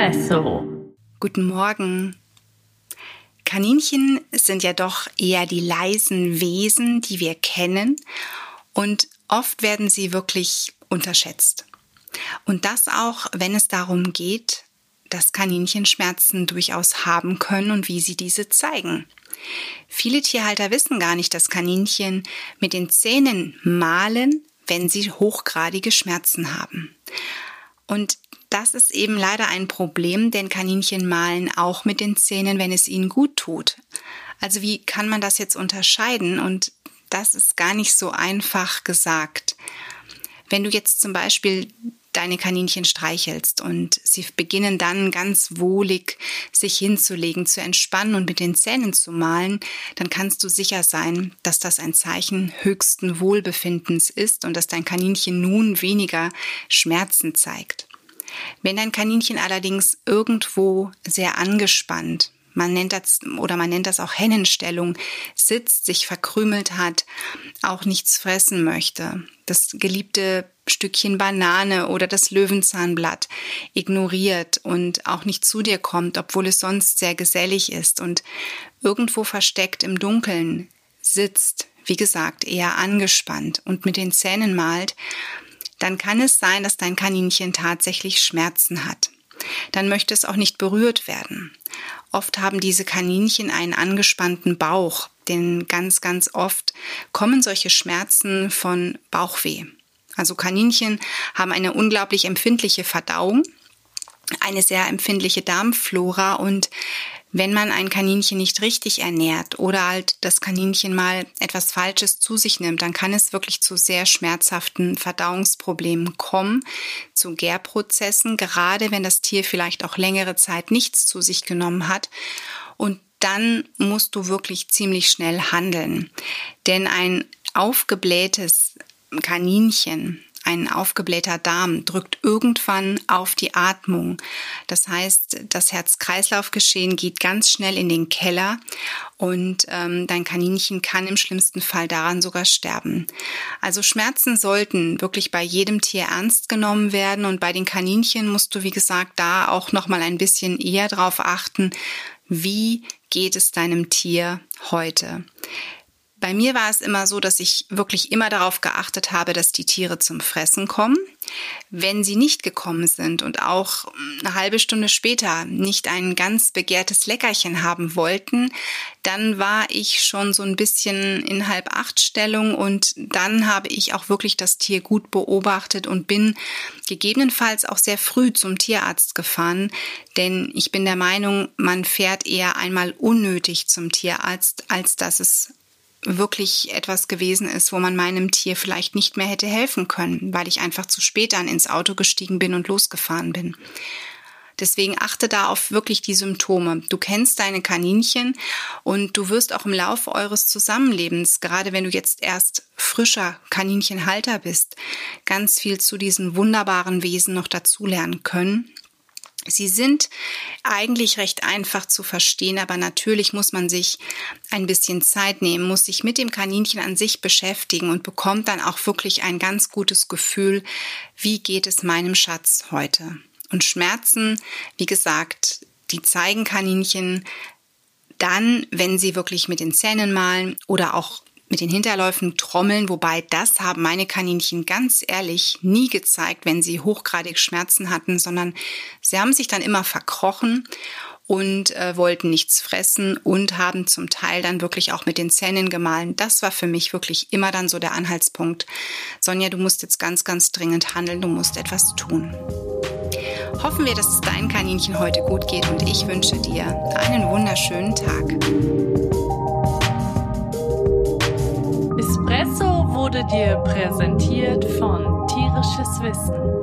Espresso. Guten Morgen. Kaninchen sind ja doch eher die leisen Wesen, die wir kennen und oft werden sie wirklich unterschätzt. Und das auch, wenn es darum geht, dass Kaninchen Schmerzen durchaus haben können und wie sie diese zeigen. Viele Tierhalter wissen gar nicht, dass Kaninchen mit den Zähnen malen, wenn sie hochgradige Schmerzen haben. Und das ist eben leider ein Problem, denn Kaninchen malen auch mit den Zähnen, wenn es ihnen gut tut. Also wie kann man das jetzt unterscheiden? Und das ist gar nicht so einfach gesagt. Wenn du jetzt zum Beispiel deine Kaninchen streichelst und sie beginnen dann ganz wohlig sich hinzulegen, zu entspannen und mit den Zähnen zu malen, dann kannst du sicher sein, dass das ein Zeichen höchsten Wohlbefindens ist und dass dein Kaninchen nun weniger Schmerzen zeigt. Wenn ein Kaninchen allerdings irgendwo sehr angespannt, man nennt das oder man nennt das auch Hennenstellung, sitzt, sich verkrümelt hat, auch nichts fressen möchte, das geliebte Stückchen Banane oder das Löwenzahnblatt ignoriert und auch nicht zu dir kommt, obwohl es sonst sehr gesellig ist und irgendwo versteckt im Dunkeln sitzt, wie gesagt, eher angespannt und mit den Zähnen malt, dann kann es sein, dass dein Kaninchen tatsächlich Schmerzen hat. Dann möchte es auch nicht berührt werden. Oft haben diese Kaninchen einen angespannten Bauch, denn ganz, ganz oft kommen solche Schmerzen von Bauchweh. Also Kaninchen haben eine unglaublich empfindliche Verdauung, eine sehr empfindliche Darmflora und wenn man ein Kaninchen nicht richtig ernährt oder halt das Kaninchen mal etwas Falsches zu sich nimmt, dann kann es wirklich zu sehr schmerzhaften Verdauungsproblemen kommen, zu Gärprozessen, gerade wenn das Tier vielleicht auch längere Zeit nichts zu sich genommen hat. Und dann musst du wirklich ziemlich schnell handeln. Denn ein aufgeblähtes Kaninchen, ein aufgeblähter Darm drückt irgendwann auf die Atmung. Das heißt, das Herz-Kreislauf-Geschehen geht ganz schnell in den Keller und ähm, dein Kaninchen kann im schlimmsten Fall daran sogar sterben. Also Schmerzen sollten wirklich bei jedem Tier ernst genommen werden und bei den Kaninchen musst du, wie gesagt, da auch noch mal ein bisschen eher drauf achten, wie geht es deinem Tier heute. Bei mir war es immer so, dass ich wirklich immer darauf geachtet habe, dass die Tiere zum Fressen kommen. Wenn sie nicht gekommen sind und auch eine halbe Stunde später nicht ein ganz begehrtes Leckerchen haben wollten, dann war ich schon so ein bisschen in halb acht Stellung und dann habe ich auch wirklich das Tier gut beobachtet und bin gegebenenfalls auch sehr früh zum Tierarzt gefahren, denn ich bin der Meinung, man fährt eher einmal unnötig zum Tierarzt, als dass es wirklich etwas gewesen ist, wo man meinem Tier vielleicht nicht mehr hätte helfen können, weil ich einfach zu spät dann ins Auto gestiegen bin und losgefahren bin. Deswegen achte da auf wirklich die Symptome. Du kennst deine Kaninchen und du wirst auch im Laufe eures Zusammenlebens, gerade wenn du jetzt erst frischer Kaninchenhalter bist, ganz viel zu diesen wunderbaren Wesen noch dazulernen können Sie sind eigentlich recht einfach zu verstehen, aber natürlich muss man sich ein bisschen Zeit nehmen, muss sich mit dem Kaninchen an sich beschäftigen und bekommt dann auch wirklich ein ganz gutes Gefühl, wie geht es meinem Schatz heute. Und Schmerzen, wie gesagt, die zeigen Kaninchen dann, wenn sie wirklich mit den Zähnen malen oder auch mit den Hinterläufen trommeln, wobei das haben meine Kaninchen ganz ehrlich nie gezeigt, wenn sie hochgradig Schmerzen hatten, sondern sie haben sich dann immer verkrochen und äh, wollten nichts fressen und haben zum Teil dann wirklich auch mit den Zähnen gemahlen. Das war für mich wirklich immer dann so der Anhaltspunkt. Sonja, du musst jetzt ganz, ganz dringend handeln, du musst etwas tun. Hoffen wir, dass es deinem Kaninchen heute gut geht und ich wünsche dir einen wunderschönen Tag. Wurde dir präsentiert von Tierisches Wissen.